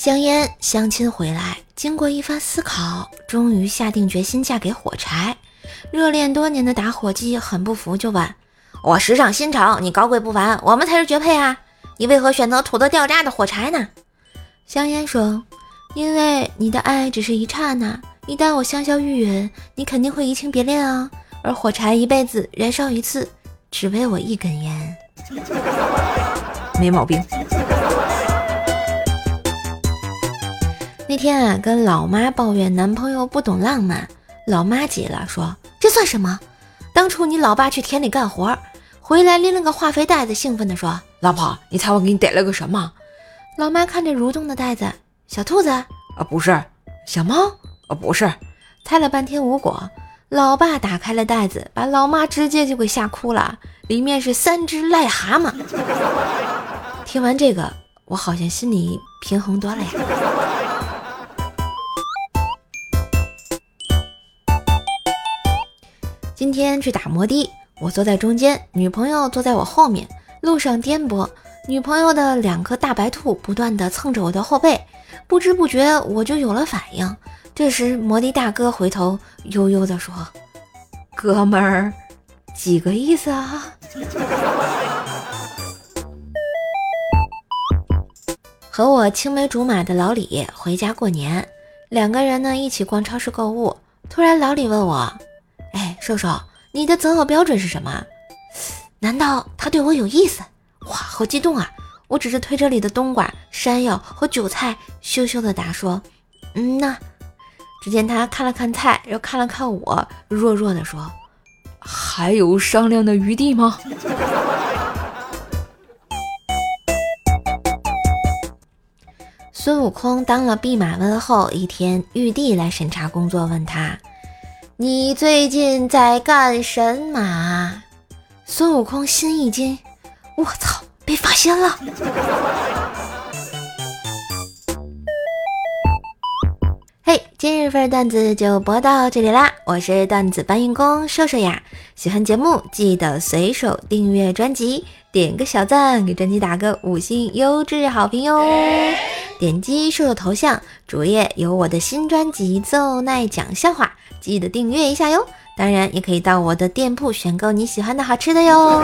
香烟相亲回来，经过一番思考，终于下定决心嫁给火柴。热恋多年的打火机很不服，就问：“我时尚新潮，你高贵不凡，我们才是绝配啊！你为何选择土得掉渣的火柴呢？”香烟说：“因为你的爱只是一刹那，一旦我香消玉殒，你肯定会移情别恋啊。而火柴一辈子燃烧一次，只为我一根烟，没毛病。”那天啊，跟老妈抱怨男朋友不懂浪漫，老妈急了，说：“这算什么？当初你老爸去田里干活，回来拎了个化肥袋子，兴奋地说：‘老婆，你猜我给你逮了个什么？’老妈看着蠕动的袋子，小兔子啊，不是，小猫啊，不是，猜了半天无果。老爸打开了袋子，把老妈直接就给吓哭了，里面是三只癞蛤蟆。听完这个，我好像心里平衡多了呀。”今天去打摩的，我坐在中间，女朋友坐在我后面。路上颠簸，女朋友的两颗大白兔不断的蹭着我的后背，不知不觉我就有了反应。这时摩的大哥回头悠悠的说：“哥们儿，几个意思啊？”和我青梅竹马的老李回家过年，两个人呢一起逛超市购物。突然老李问我。瘦瘦，你的择偶标准是什么？难道他对我有意思？哇，好激动啊！我指着推车里的冬瓜、山药和韭菜，羞羞的答说：“嗯呐。”只见他看了看菜，又看了看我，弱弱的说：“还有商量的余地吗？”孙悟空当了弼马温后，一天玉帝来审查工作，问他。你最近在干什么？孙悟空心一惊，我操，被发现了！嘿，今日份段子就播到这里啦，我是段子搬运工瘦瘦呀。喜欢节目记得随手订阅专辑，点个小赞，给专辑打个五星优质好评哟。点击瘦瘦头像，主页有我的新专辑《奏奈讲笑话》。记得订阅一下哟，当然也可以到我的店铺选购你喜欢的好吃的哟。